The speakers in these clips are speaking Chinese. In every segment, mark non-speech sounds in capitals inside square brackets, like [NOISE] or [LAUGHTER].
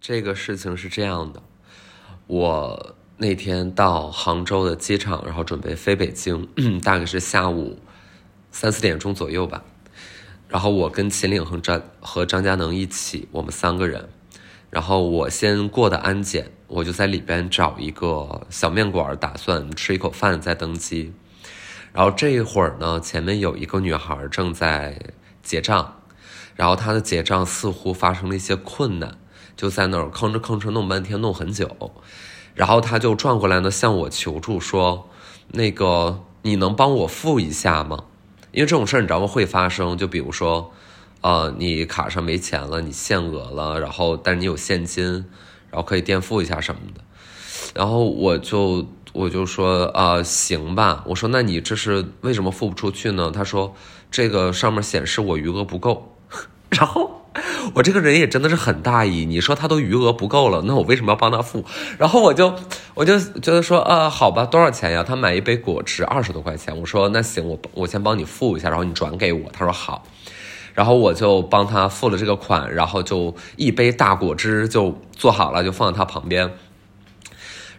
这个事情是这样的，我那天到杭州的机场，然后准备飞北京，[CLEARS THROAT] 大概是下午三四点钟左右吧。然后我跟秦岭和张和张佳能一起，我们三个人。然后我先过的安检，我就在里边找一个小面馆，打算吃一口饭再登机。然后这一会儿呢，前面有一个女孩正在结账，然后她的结账似乎发生了一些困难。就在那儿吭哧吭哧弄半天，弄很久，然后他就转过来呢，向我求助说：“那个，你能帮我付一下吗？因为这种事儿你知道吗？会发生。就比如说，呃，你卡上没钱了，你限额了，然后但是你有现金，然后可以垫付一下什么的。然后我就我就说啊，行吧。我说那你这是为什么付不出去呢？他说这个上面显示我余额不够。[LAUGHS] 然后。[LAUGHS] 我这个人也真的是很大意，你说他都余额不够了，那我为什么要帮他付？然后我就我就觉得说，啊，好吧，多少钱呀？他买一杯果汁二十多块钱。我说那行，我我先帮你付一下，然后你转给我。他说好，然后我就帮他付了这个款，然后就一杯大果汁就做好了，就放在他旁边。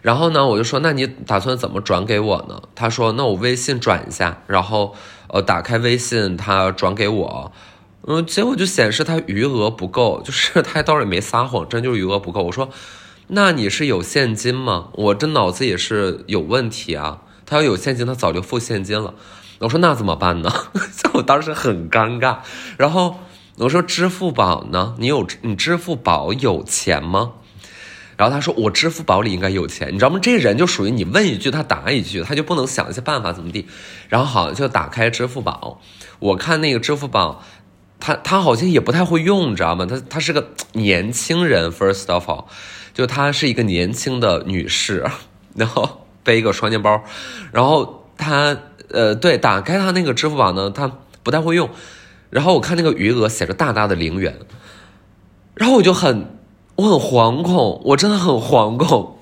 然后呢，我就说那你打算怎么转给我呢？他说那我微信转一下，然后呃打开微信，他转给我。嗯，结果就显示他余额不够，就是 [LAUGHS] 他倒是也没撒谎，真就是余额不够。我说，那你是有现金吗？我这脑子也是有问题啊。他要有现金，他早就付现金了。我说那怎么办呢？[LAUGHS] 我当时很尴尬。然后我说支付宝呢？你有你支付宝有钱吗？然后他说我支付宝里应该有钱，你知道吗？这人就属于你问一句他答一句，他就不能想一些办法怎么地。然后好就打开支付宝，我看那个支付宝。他他好像也不太会用，你知道吗？他他是个年轻人，first of all，就她是一个年轻的女士，然后背一个双肩包，然后她呃对，打开她那个支付宝呢，她不太会用，然后我看那个余额写着大大的零元，然后我就很我很惶恐，我真的很惶恐。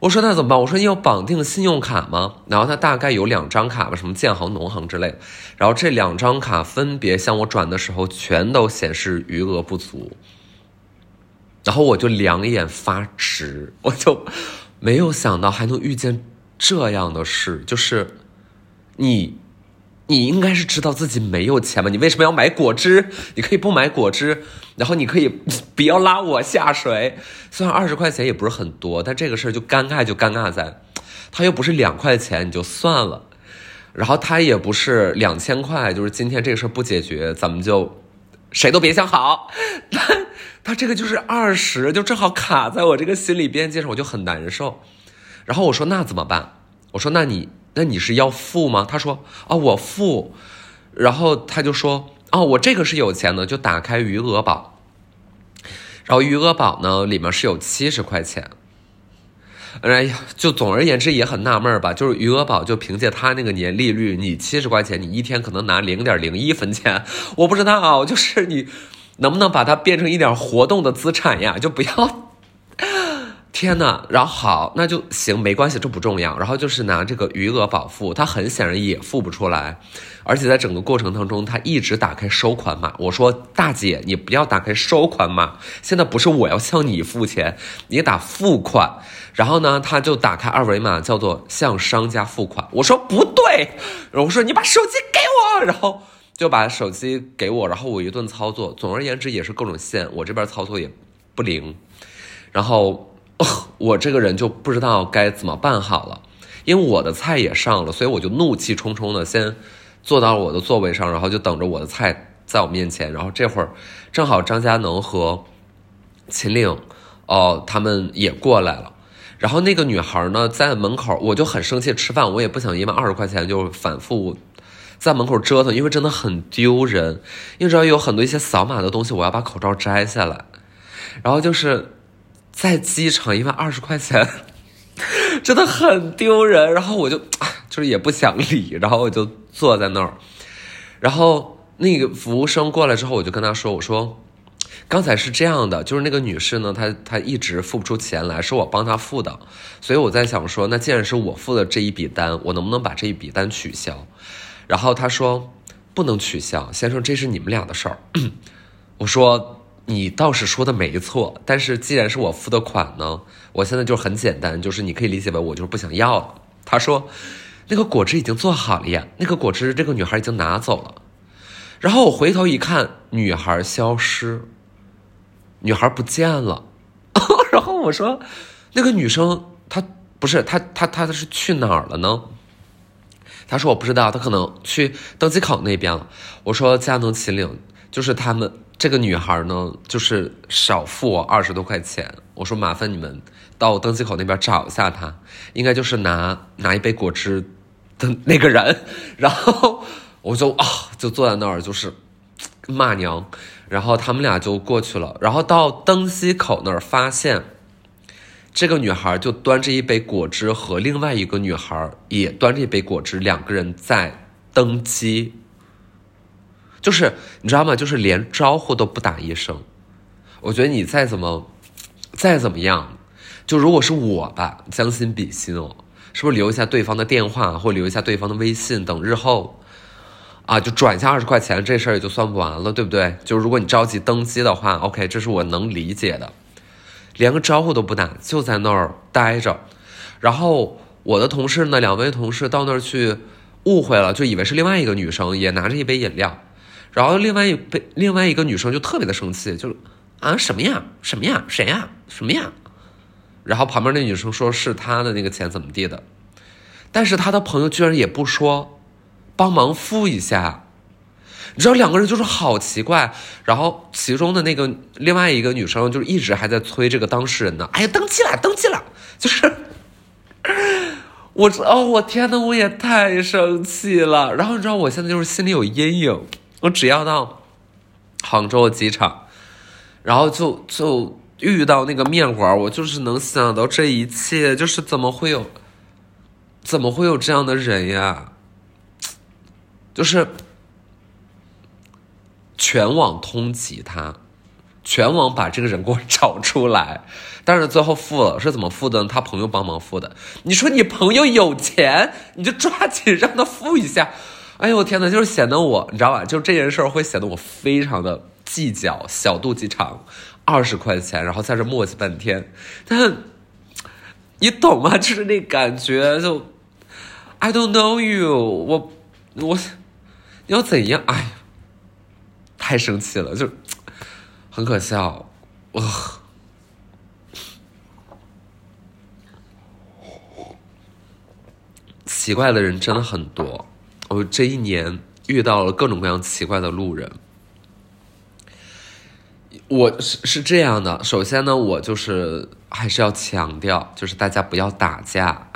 我说那怎么办？我说你有绑定信用卡吗？然后他大概有两张卡吧，什么建行、农行之类。然后这两张卡分别向我转的时候，全都显示余额不足。然后我就两眼发直，我就没有想到还能遇见这样的事，就是你。你应该是知道自己没有钱吧？你为什么要买果汁？你可以不买果汁，然后你可以 [LAUGHS] 不要拉我下水。虽然二十块钱也不是很多，但这个事儿就尴尬，就尴尬在，他又不是两块钱，你就算了。然后他也不是两千块，就是今天这个事儿不解决，咱们就谁都别想好。[LAUGHS] 他他这个就是二十，就正好卡在我这个心理边界上，我就很难受。然后我说那怎么办？我说那你。那你是要付吗？他说啊，我付，然后他就说啊，我这个是有钱的，就打开余额宝，然后余额宝呢里面是有七十块钱，哎呀，就总而言之也很纳闷吧，就是余额宝就凭借他那个年利率，你七十块钱，你一天可能拿零点零一分钱，我不知道啊，就是你能不能把它变成一点活动的资产呀？就不要。天呐，然后好，那就行，没关系，这不重要。然后就是拿这个余额宝付，他很显然也付不出来，而且在整个过程当中，他一直打开收款码。我说大姐，你不要打开收款码，现在不是我要向你付钱，你打付款。然后呢，他就打开二维码，叫做向商家付款。我说不对，然后我说你把手机给我，然后就把手机给我，然后我一顿操作，总而言之也是各种线，我这边操作也不灵，然后。[LAUGHS] 我这个人就不知道该怎么办好了，因为我的菜也上了，所以我就怒气冲冲的先坐到了我的座位上，然后就等着我的菜在我面前。然后这会儿正好张佳能和秦岭哦他们也过来了，然后那个女孩呢在门口，我就很生气。吃饭我也不想因为二十块钱就反复在门口折腾，因为真的很丢人。因为知道有很多一些扫码的东西，我要把口罩摘下来，然后就是。在机场，一万二十块钱真的很丢人，然后我就就是也不想理，然后我就坐在那儿，然后那个服务生过来之后，我就跟他说：“我说刚才是这样的，就是那个女士呢，她她一直付不出钱来，是我帮她付的，所以我在想说，那既然是我付的这一笔单，我能不能把这一笔单取消？然后他说不能取消，先生，这是你们俩的事儿。[COUGHS] 我说。你倒是说的没错，但是既然是我付的款呢，我现在就很简单，就是你可以理解为我就是不想要了。他说，那个果汁已经做好了呀，那个果汁这个女孩已经拿走了。然后我回头一看，女孩消失，女孩不见了。[LAUGHS] 然后我说，那个女生她不是她她她是去哪儿了呢？他说我不知道，她可能去登机口那边了。我说佳能秦岭就是他们。这个女孩呢，就是少付我二十多块钱。我说麻烦你们到登机口那边找一下她，应该就是拿拿一杯果汁的那个人。[LAUGHS] 然后我就啊，就坐在那儿就是骂娘。然后他们俩就过去了。然后到登机口那儿，发现这个女孩就端着一杯果汁，和另外一个女孩也端着一杯果汁，两个人在登机。就是你知道吗？就是连招呼都不打一声。我觉得你再怎么，再怎么样，就如果是我吧，将心比心哦，是不是留一下对方的电话，或留一下对方的微信，等日后，啊，就转一下二十块钱，这事儿也就算不完了，对不对？就如果你着急登机的话，OK，这是我能理解的。连个招呼都不打，就在那儿待着。然后我的同事呢，两位同事到那儿去，误会了，就以为是另外一个女生，也拿着一杯饮料。然后另外一被另外一个女生就特别的生气，就啊什么呀？什么呀？谁呀？什么呀，然后旁边那女生说是她的那个钱怎么地的，但是她的朋友居然也不说帮忙付一下，你知道两个人就是好奇怪。然后其中的那个另外一个女生就是一直还在催这个当事人呢，哎呀登记了登记了，就是我哦我天呐，我也太生气了。然后你知道我现在就是心里有阴影。我只要到杭州机场，然后就就遇到那个面馆，我就是能想到这一切，就是怎么会有，怎么会有这样的人呀？就是全网通缉他，全网把这个人给我找出来，但是最后付了，是怎么付的？他朋友帮忙付的。你说你朋友有钱，你就抓紧让他付一下。哎呦我天哪，就是显得我，你知道吧？就这件事儿会显得我非常的计较，小肚鸡肠，二十块钱，然后在这磨叽半天。但你懂吗？就是那感觉，就 I don't know you，我我要怎样？哎，太生气了，就很可笑。哇，奇怪的人真的很多。我这一年遇到了各种各样奇怪的路人，我是是这样的。首先呢，我就是还是要强调，就是大家不要打架，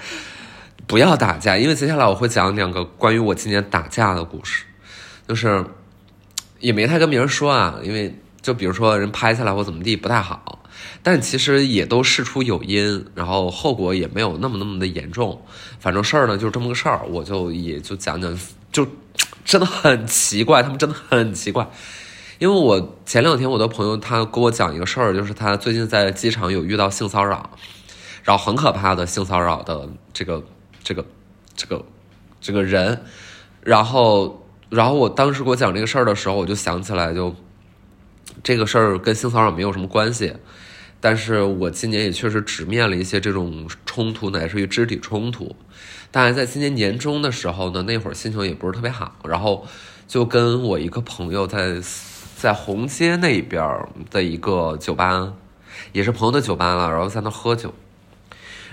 [LAUGHS] 不要打架，因为接下来我会讲两个关于我今年打架的故事，就是也没太跟别人说啊，因为就比如说人拍下来或怎么地不太好。但其实也都事出有因，然后后果也没有那么那么的严重。反正事儿呢就是这么个事儿，我就也就讲讲，就真的很奇怪，他们真的很奇怪。因为我前两天我的朋友他跟我讲一个事儿，就是他最近在机场有遇到性骚扰，然后很可怕的性骚扰的这个这个这个这个人，然后然后我当时给我讲这个事儿的时候，我就想起来，就这个事儿跟性骚扰没有什么关系。但是我今年也确实直面了一些这种冲突，乃至于肢体冲突。大概在今年年中的时候呢，那会儿心情也不是特别好，然后就跟我一个朋友在在红街那边的一个酒吧，也是朋友的酒吧了，然后在那喝酒。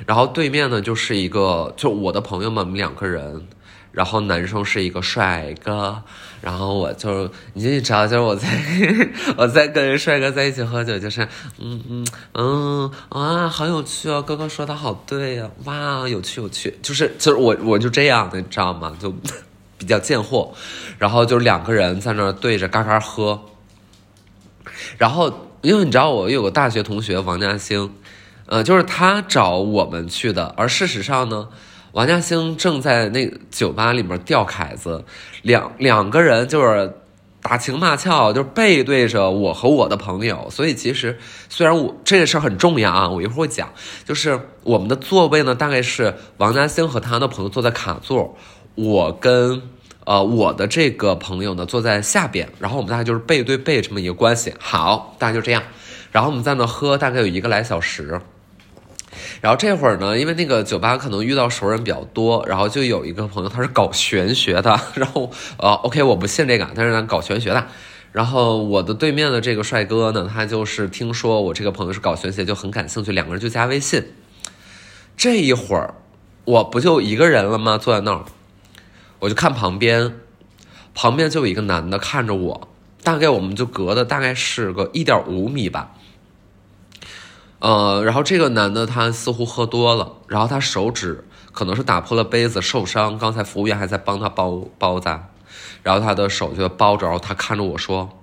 然后对面呢就是一个，就我的朋友们，我们两个人。然后男生是一个帅哥，然后我就你就知道，就是我在 [LAUGHS] 我在跟帅哥在一起喝酒，就是嗯嗯嗯啊，好有趣哦，哥哥说的好对呀，哇，有趣有趣，就是就是我我就这样的，你知道吗？就比较贱货，然后就是两个人在那对着嘎嘎喝，然后因为你知道我有个大学同学王嘉兴，呃，就是他找我们去的，而事实上呢。王嘉兴正在那酒吧里面钓凯子，两两个人就是打情骂俏，就背对着我和我的朋友。所以其实虽然我这个事儿很重要啊，我一会儿会讲。就是我们的座位呢，大概是王嘉兴和他的朋友坐在卡座，我跟呃，我的这个朋友呢坐在下边，然后我们大概就是背对背这么一个关系。好，大概就这样。然后我们在那喝，大概有一个来小时。然后这会儿呢，因为那个酒吧可能遇到熟人比较多，然后就有一个朋友他是搞玄学的，然后呃，OK，我不信这个，但是呢搞玄学的。然后我的对面的这个帅哥呢，他就是听说我这个朋友是搞玄学，就很感兴趣，两个人就加微信。这一会儿，我不就一个人了吗？坐在那儿，我就看旁边，旁边就有一个男的看着我，大概我们就隔的大概是个一点五米吧。呃，然后这个男的他似乎喝多了，然后他手指可能是打破了杯子受伤，刚才服务员还在帮他包包扎，然后他的手就包着，然后他看着我说，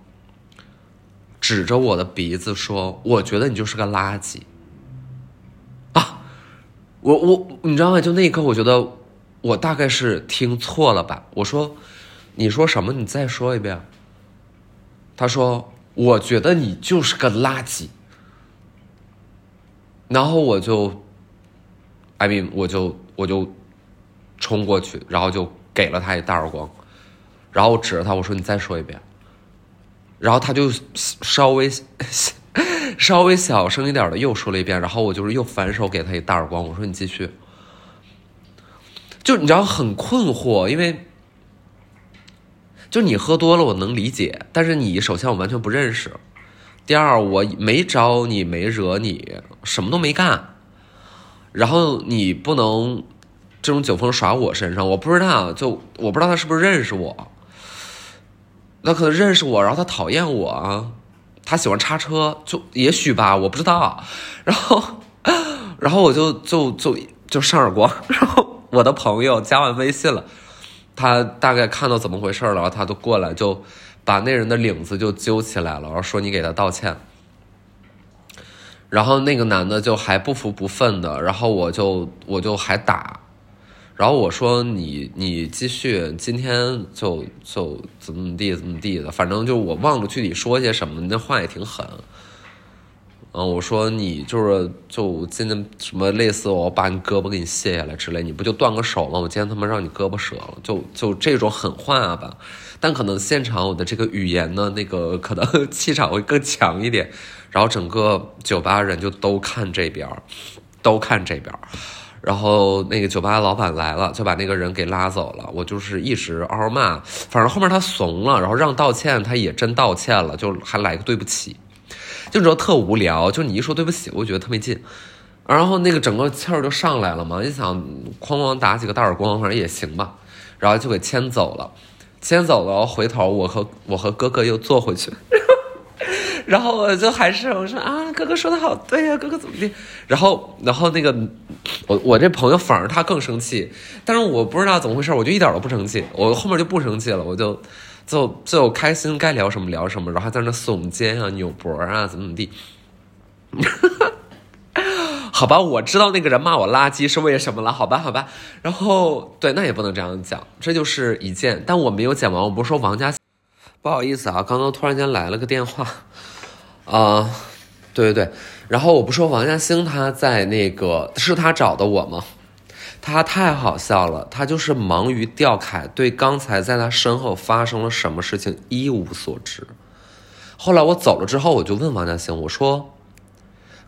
指着我的鼻子说：“我觉得你就是个垃圾。”啊，我我你知道吗？就那一刻，我觉得我大概是听错了吧？我说：“你说什么？你再说一遍。”他说：“我觉得你就是个垃圾。”然后我就，I mean，我就我就冲过去，然后就给了他一大耳光，然后我指着他我说：“你再说一遍。”然后他就稍微稍微小声一点的又说了一遍，然后我就是又反手给他一大耳光，我说：“你继续。”就你知道很困惑，因为就你喝多了我能理解，但是你首先我完全不认识。第二，我没招你，没惹你，什么都没干，然后你不能这种酒疯耍我身上，我不知道，就我不知道他是不是认识我，那可能认识我，然后他讨厌我，他喜欢叉车，就也许吧，我不知道，然后，然后我就就就就上耳光，然后我的朋友加完微信了，他大概看到怎么回事了，他都过来就。把那人的领子就揪起来了，然后说你给他道歉。然后那个男的就还不服不忿的，然后我就我就还打，然后我说你你继续，今天就就怎么怎么地怎么地的，反正就我忘了具体说些什么，那话也挺狠。嗯，我说你就是就今天什么类似我把你胳膊给你卸下来之类，你不就断个手吗？我今天他妈让你胳膊折了，就就这种狠话吧。但可能现场我的这个语言呢，那个可能 [LAUGHS] 气场会更强一点，然后整个酒吧人就都看这边，都看这边，然后那个酒吧老板来了，就把那个人给拉走了。我就是一直嗷骂，反正后面他怂了，然后让道歉，他也真道歉了，就还来个对不起。就你知道特无聊，就你一说对不起，我觉得特没劲，然后那个整个气儿就上来了嘛，一想哐哐打几个大耳光，反正也行吧，然后就给牵走了，牵走了，回头我和我和哥哥又坐回去，然后我就还是我说啊，哥哥说的好对呀，哥哥怎么地，然后然后那个我我这朋友反而他更生气，但是我不知道怎么回事，我就一点都不生气，我后面就不生气了，我就。就就开心，该聊什么聊什么，然后还在那耸肩啊、扭脖啊，怎么怎么地。[LAUGHS] 好吧，我知道那个人骂我垃圾是为什么了。好吧，好吧。然后对，那也不能这样讲，这就是一件。但我没有剪完，我不是说王家，不好意思啊，刚刚突然间来了个电话。啊，对对对，然后我不说王家兴他在那个是他找的我吗？他太好笑了，他就是忙于吊凯，对刚才在他身后发生了什么事情一无所知。后来我走了之后，我就问王嘉兴，我说：“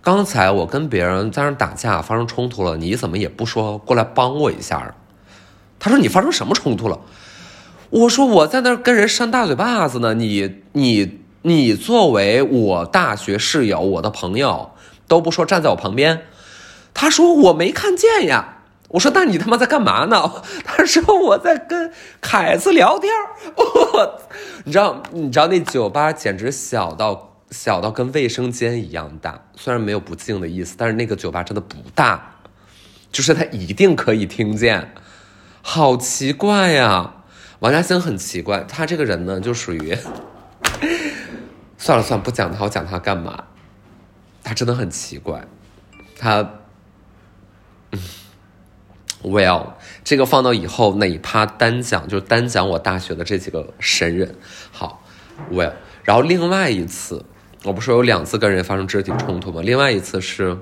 刚才我跟别人在那打架，发生冲突了，你怎么也不说过来帮我一下？”他说：“你发生什么冲突了？”我说：“我在那跟人扇大嘴巴子呢，你你你作为我大学室友，我的朋友都不说站在我旁边。”他说：“我没看见呀。”我说：“那你他妈在干嘛呢？” [LAUGHS] 他说：“我在跟凯子聊天我，[LAUGHS] 你知道，你知道那酒吧简直小到小到跟卫生间一样大。虽然没有不敬的意思，但是那个酒吧真的不大，就是他一定可以听见。好奇怪呀！王嘉欣很奇怪，他这个人呢，就属于算了算了，不讲他，我讲他干嘛？他真的很奇怪，他嗯。Well，这个放到以后哪趴单讲，就单讲我大学的这几个神人。好，Well，然后另外一次，我不是有两次跟人发生肢体冲突吗？另外一次是，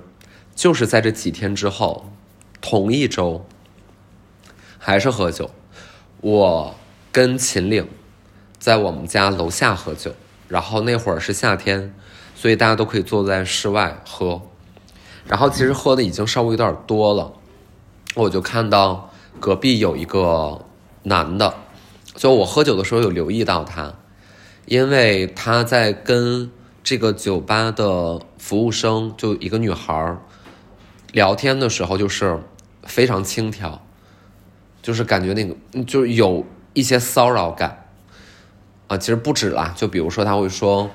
就是在这几天之后，同一周，还是喝酒，我跟秦岭在我们家楼下喝酒，然后那会儿是夏天，所以大家都可以坐在室外喝。然后其实喝的已经稍微有点多了，我就看到隔壁有一个男的，就我喝酒的时候有留意到他，因为他在跟这个酒吧的服务生，就一个女孩聊天的时候，就是非常轻佻，就是感觉那个就是有一些骚扰感啊，其实不止啦，就比如说他会说。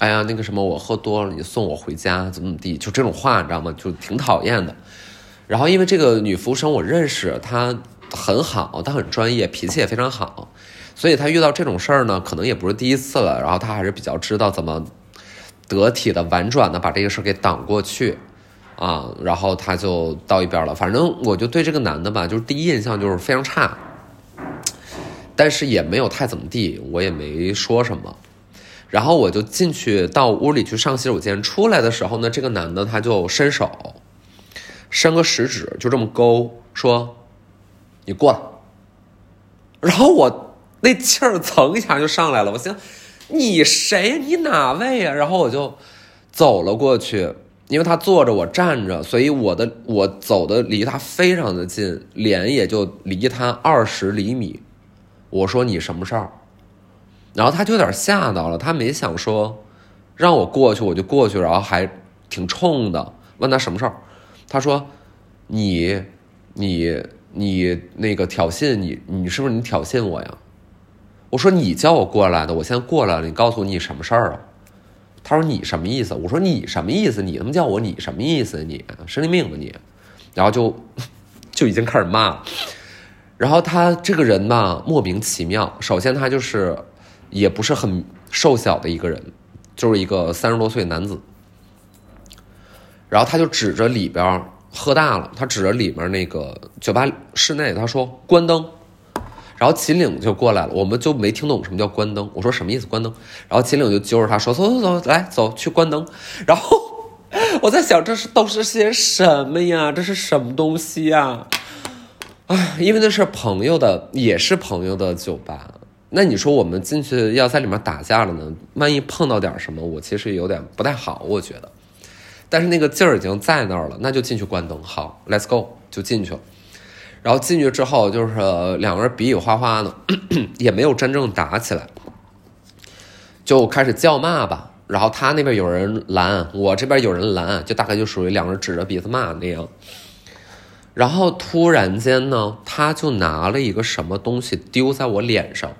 哎呀，那个什么，我喝多了，你送我回家，怎么怎么地，就这种话，你知道吗？就挺讨厌的。然后因为这个女服务生我认识，她很好，她很专业，脾气也非常好，所以她遇到这种事儿呢，可能也不是第一次了。然后她还是比较知道怎么得体的、婉转的把这个事儿给挡过去啊。然后她就到一边了。反正我就对这个男的吧，就是第一印象就是非常差，但是也没有太怎么地，我也没说什么。然后我就进去到屋里去上洗手间，出来的时候呢，这个男的他就伸手，伸个食指就这么勾，说：“你过来。”然后我那气儿蹭一下就上来了，我想你谁？你哪位呀？然后我就走了过去，因为他坐着我站着，所以我的我走的离他非常的近，脸也就离他二十厘米。我说你什么事儿？然后他就有点吓到了，他没想说让我过去，我就过去，然后还挺冲的，问他什么事儿。他说：“你、你、你那个挑衅你，你是不是你挑衅我呀？”我说：“你叫我过来的，我现在过来了，你告诉我你什么事儿啊？”他说：“你什么意思？”我说：“你什么意思？你他妈叫我你什么意思？你神经病吧你？”然后就 [LAUGHS] 就已经开始骂。然后他这个人吧，莫名其妙。首先他就是。也不是很瘦小的一个人，就是一个三十多岁男子。然后他就指着里边喝大了，他指着里面那个酒吧室内，他说关灯。然后秦岭就过来了，我们就没听懂什么叫关灯。我说什么意思？关灯。然后秦岭就揪着他说：“走走走，来走去关灯。”然后我在想，这是都是些什么呀？这是什么东西呀？啊，因为那是朋友的，也是朋友的酒吧。那你说我们进去要在里面打架了呢？万一碰到点什么，我其实有点不太好，我觉得。但是那个劲儿已经在那儿了，那就进去关灯。好，Let's go，就进去了。然后进去之后，就是两个人比比划划的，[COUGHS] 也没有真正打起来，就开始叫骂吧。然后他那边有人拦，我这边有人拦，就大概就属于两个人指着鼻子骂那样。然后突然间呢，他就拿了一个什么东西丢在我脸上。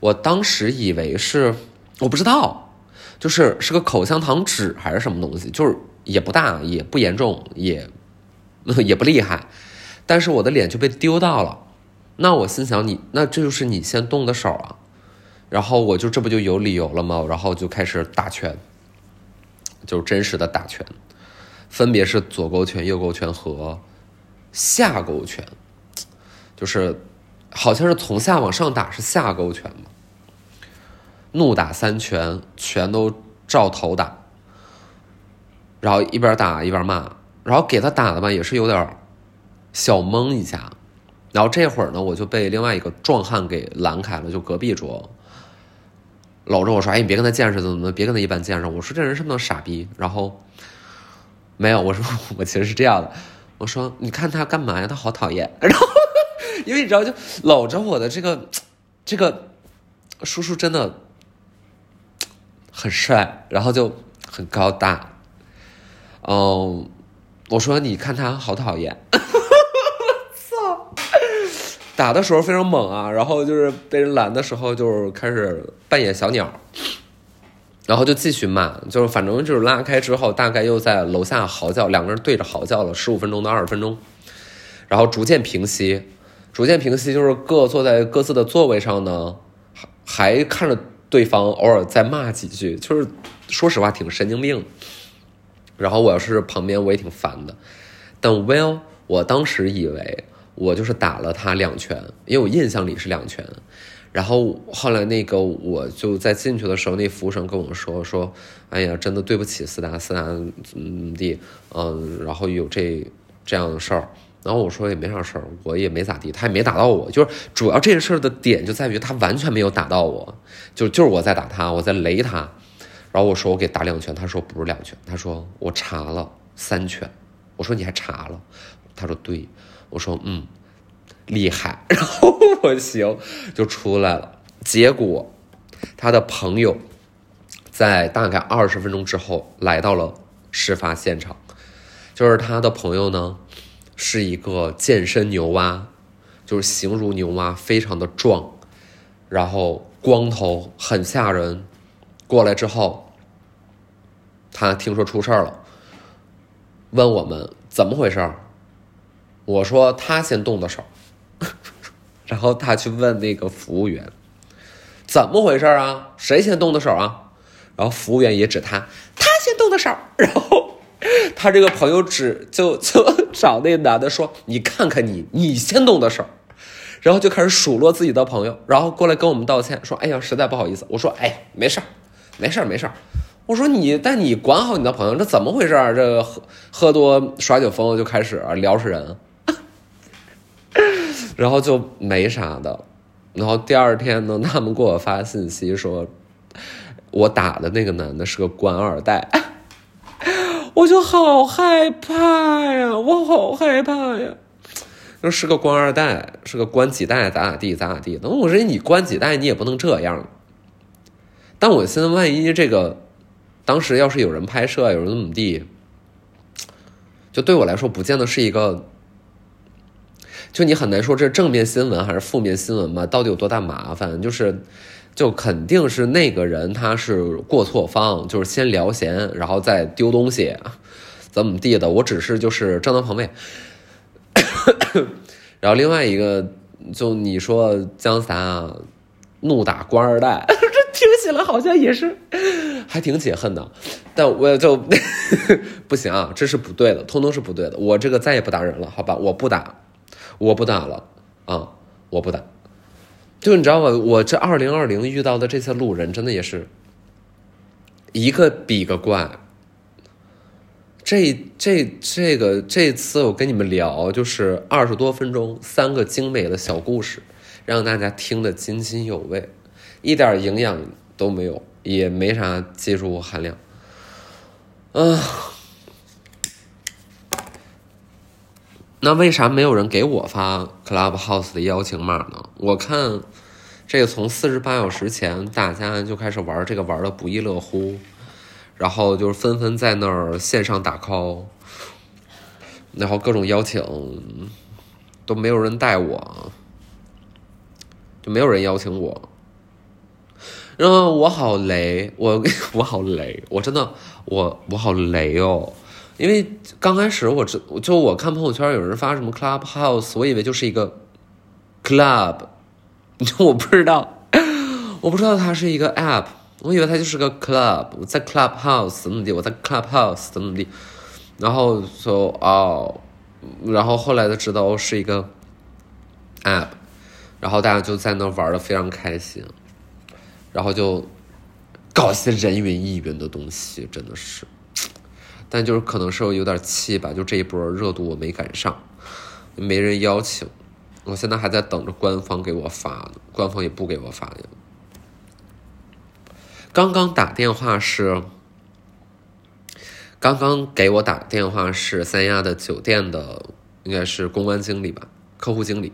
我当时以为是，我不知道，就是是个口香糖纸还是什么东西，就是也不大，也不严重，也也不厉害，但是我的脸就被丢到了。那我心想，你那这就是你先动的手啊，然后我就这不就有理由了吗？然后就开始打拳，就是真实的打拳，分别是左勾拳、右勾拳和下勾拳，就是好像是从下往上打是下勾拳嘛。怒打三拳，全都照头打，然后一边打一边骂，然后给他打的吧也是有点小懵一下，然后这会儿呢我就被另外一个壮汉给拦开了，就隔壁桌，搂着我说：“哎，你别跟他见识，怎么怎么，别跟他一般见识。”我说：“这人是不是傻逼？”然后没有，我说 [LAUGHS] 我其实是这样的，我说：“你看他干嘛呀？他好讨厌。[LAUGHS] ”然后因为你知道，就搂着我的这个这个叔叔真的。很帅，然后就很高大，嗯，我说你看他好讨厌，[LAUGHS] 操，打的时候非常猛啊，然后就是被人拦的时候，就开始扮演小鸟，然后就继续骂，就是反正就是拉开之后，大概又在楼下嚎叫，两个人对着嚎叫了十五分钟到二十分钟，然后逐渐平息，逐渐平息，就是各坐在各自的座位上呢，还看着。对方偶尔再骂几句，就是说实话挺神经病。然后我要是旁边，我也挺烦的。但 Well，我当时以为我就是打了他两拳，因为我印象里是两拳。然后后来那个我就在进去的时候，那服务生跟我说说：“哎呀，真的对不起，斯达斯达，嗯地，嗯，然后有这这样的事儿，然后我说也没啥事儿，我也没咋地，他也没打到我，就是主要这个事儿的点就在于他完全没有打到我，就就是我在打他，我在雷他。然后我说我给打两拳，他说不是两拳，他说我查了三拳。我说你还查了？他说对。我说嗯，厉害。然后我行 [LAUGHS] 就出来了。结果他的朋友在大概二十分钟之后来到了事发现场，就是他的朋友呢。是一个健身牛蛙，就是形如牛蛙，非常的壮，然后光头，很吓人。过来之后，他听说出事了，问我们怎么回事。我说他先动的手，然后他去问那个服务员，怎么回事啊？谁先动的手啊？然后服务员也指他，他先动的手，[LAUGHS] 然后。他这个朋友指就 [LAUGHS] 就找那男的说：“你看看你，你先动的手。”然后就开始数落自己的朋友，然后过来跟我们道歉说：“哎呀，实在不好意思。”我说：“哎，没事儿，没事儿，没事儿。”我说：“你，但你管好你的朋友，这怎么回事啊？这喝喝多耍酒疯就开始撩死人，[LAUGHS] 然后就没啥的。然后第二天呢，他们给我发信息说，我打的那个男的是个官二代。[LAUGHS] ”我就好害怕呀，我好害怕呀！那是个官二代，是个官几代，咋咋地咋咋地。那我说你官几代，你也不能这样。但我现在万一这个，当时要是有人拍摄，有人怎么地，就对我来说，不见得是一个，就你很难说这是正面新闻还是负面新闻嘛？到底有多大麻烦？就是。就肯定是那个人，他是过错方，就是先聊闲，然后再丢东西，怎么地的？我只是就是正当防卫。然后另外一个，就你说江洒怒打官二代，这听起来好像也是还挺解恨的，但我就 [LAUGHS] 不行啊，这是不对的，通通是不对的。我这个再也不打人了，好吧？我不打，我不打了啊，我不打。就你知道吗？我这二零二零遇到的这些路人，真的也是一个比一个怪。这这这个这次我跟你们聊，就是二十多分钟，三个精美的小故事，让大家听得津津有味，一点营养都没有，也没啥技术含量。啊，那为啥没有人给我发 Clubhouse 的邀请码呢？我看。这个从四十八小时前，大家就开始玩这个，玩的不亦乐乎，然后就是纷纷在那儿线上打 call，然后各种邀请，都没有人带我，就没有人邀请我，然后我好雷，我 [LAUGHS] 我好雷，我真的我我好雷哦，因为刚开始我知就我看朋友圈有人发什么 Clubhouse，我以为就是一个 club。[LAUGHS] 我不知道，我不知道它是一个 app，我以为它就是个 club，在 clubhouse 怎么地，我在 clubhouse 怎么地，然后说哦，然后后来才知道是一个 app，然后大家就在那玩的非常开心，然后就搞一些人云亦云的东西，真的是，但就是可能是我有点气吧，就这一波热度我没赶上，没人邀请。我现在还在等着官方给我发呢，官方也不给我发呀。刚刚打电话是，刚刚给我打电话是三亚的酒店的，应该是公关经理吧，客户经理。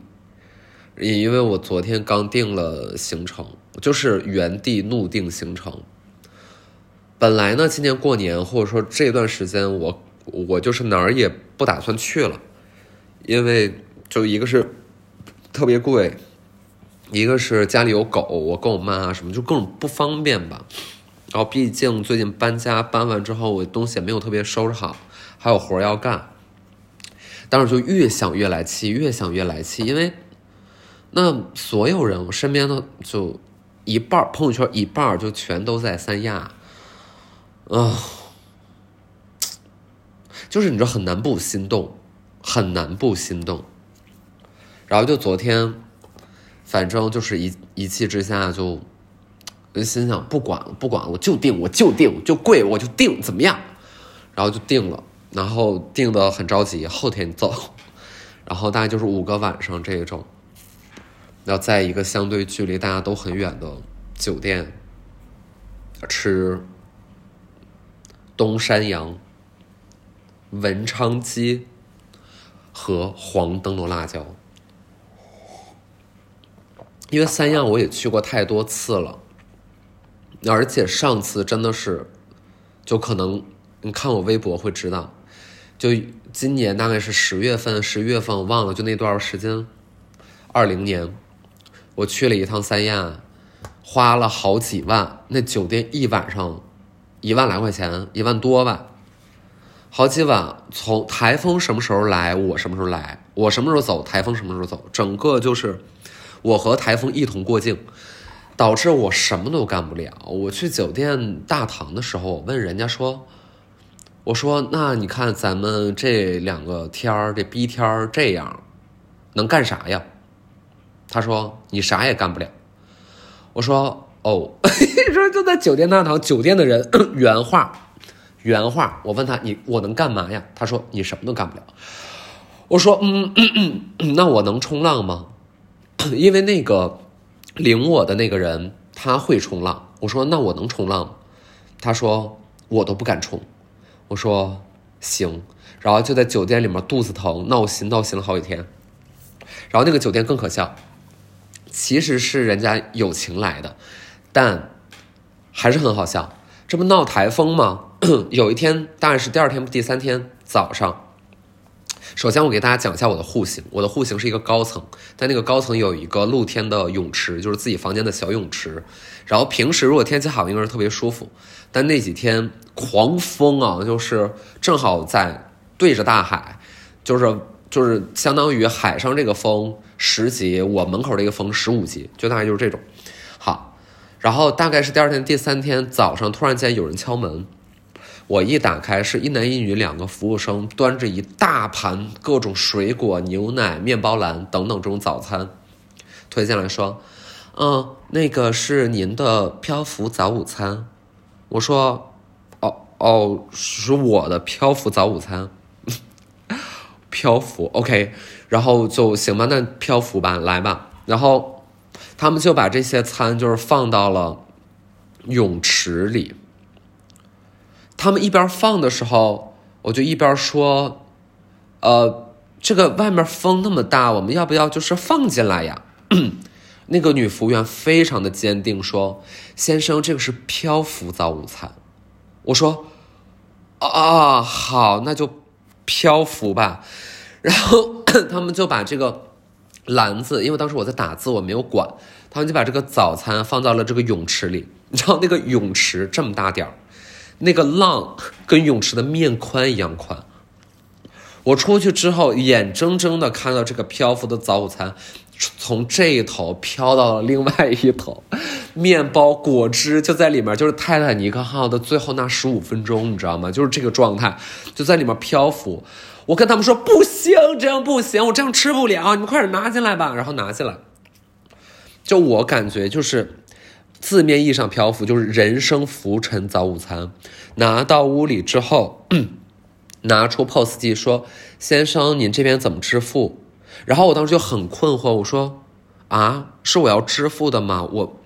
因为我昨天刚定了行程，就是原地怒定行程。本来呢，今年过年或者说这段时间，我我就是哪儿也不打算去了，因为就一个是。特别贵，一个是家里有狗，我跟我妈什么就各种不方便吧。然后毕竟最近搬家，搬完之后我东西也没有特别收拾好，还有活要干。但是就越想越来气，越想越来气，因为那所有人，我身边的就一半朋友圈一半就全都在三亚，啊，就是你说很难不心动，很难不心动。然后就昨天，反正就是一一气之下就，心想不管了不管了，我就定我就定就贵我就定怎么样，然后就定了，然后定的很着急，后天走，[LAUGHS] 然后大概就是五个晚上这一种，要在一个相对距离大家都很远的酒店吃东山羊、文昌鸡和黄灯笼辣椒。因为三亚我也去过太多次了，而且上次真的是，就可能你看我微博会知道，就今年大概是十月份、十一月份我忘了，就那段时间，二零年，我去了一趟三亚，花了好几万，那酒店一晚上一万来块钱，一万多吧，好几晚。从台风什么时候来，我什么时候来，我什么时候走，台风什么时候走，整个就是。我和台风一同过境，导致我什么都干不了。我去酒店大堂的时候，我问人家说：“我说那你看咱们这两个天儿，这逼天儿这样，能干啥呀？”他说：“你啥也干不了。”我说：“哦，[LAUGHS] 说就在酒店大堂，酒店的人 [CLEARS THROAT] 原话，原话。我问他你我能干嘛呀？他说你什么都干不了。我说嗯嗯，那我能冲浪吗？” [COUGHS] 因为那个领我的那个人他会冲浪，我说那我能冲浪吗，他说我都不敢冲，我说行，然后就在酒店里面肚子疼闹心闹心了好几天，然后那个酒店更可笑，其实是人家友情来的，但还是很好笑，这不闹台风吗？[CLEARS THROAT] 有一天大概是第二天不第三天早上。首先，我给大家讲一下我的户型。我的户型是一个高层，但那个高层有一个露天的泳池，就是自己房间的小泳池。然后平时如果天气好，应该是特别舒服。但那几天狂风啊，就是正好在对着大海，就是就是相当于海上这个风十级，我门口这个风十五级，就大概就是这种。好，然后大概是第二天、第三天早上，突然间有人敲门。我一打开，是一男一女两个服务生端着一大盘各种水果、牛奶、面包篮等等这种早餐，推进来说：“嗯，那个是您的漂浮早午餐。”我说：“哦哦，是我的漂浮早午餐。[LAUGHS] ”漂浮，OK，然后就行吧，那漂浮吧，来吧。然后他们就把这些餐就是放到了泳池里。他们一边放的时候，我就一边说：“呃，这个外面风那么大，我们要不要就是放进来呀？” [CLEARS THROAT] 那个女服务员非常的坚定说：“先生，这个是漂浮早午餐。”我说：“啊，好，那就漂浮吧。”然后 [CLEARS THROAT] 他们就把这个篮子，因为当时我在打字，我没有管，他们就把这个早餐放到了这个泳池里。[LAUGHS] 你知道那个泳池这么大点儿。那个浪跟泳池的面宽一样宽。我出去之后，眼睁睁的看到这个漂浮的早午餐，从这一头飘到了另外一头，面包、果汁就在里面，就是泰坦尼克号的最后那十五分钟，你知道吗？就是这个状态，就在里面漂浮。我跟他们说不行，这样不行，我这样吃不了，你们快点拿进来吧。然后拿进来，就我感觉就是。字面意义上漂浮就是人生浮沉早午餐，拿到屋里之后，拿出 POS 机说：“先生，您这边怎么支付？”然后我当时就很困惑，我说：“啊，是我要支付的吗？我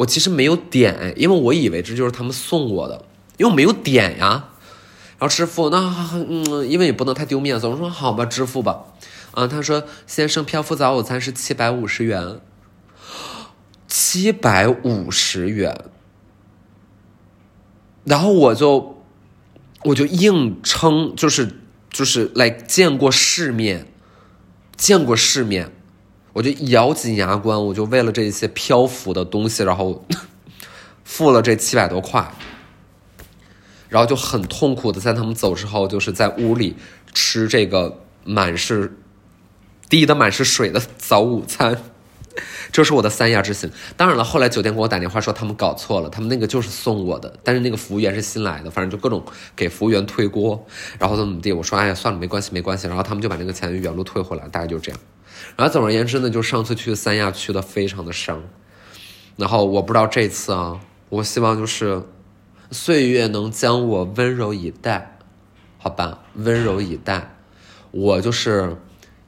我其实没有点，因为我以为这就是他们送我的，因为我没有点呀。然后支付，那嗯，因为也不能太丢面子，我说好吧，支付吧。啊，他说：“先生，漂浮早午餐是七百五十元。”七百五十元，然后我就我就硬撑，就是就是来见过世面，见过世面，我就咬紧牙关，我就为了这些漂浮的东西，然后 [LAUGHS] 付了这七百多块，然后就很痛苦的在他们走之后，就是在屋里吃这个满是滴的满是水的早午餐。[LAUGHS] 这是我的三亚之行。当然了，后来酒店给我打电话说他们搞错了，他们那个就是送我的，但是那个服务员是新来的，反正就各种给服务员推锅，然后怎么怎么地。我说哎呀，算了，没关系，没关系。然后他们就把那个钱原路退回来，大概就是这样。然后总而言之呢，就上次去三亚去的非常的伤。然后我不知道这次啊，我希望就是岁月能将我温柔以待，好吧，温柔以待。我就是。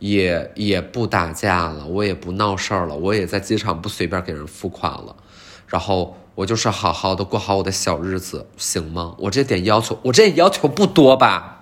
也也不打架了，我也不闹事儿了，我也在机场不随便给人付款了，然后我就是好好的过好我的小日子，行吗？我这点要求，我这要求不多吧？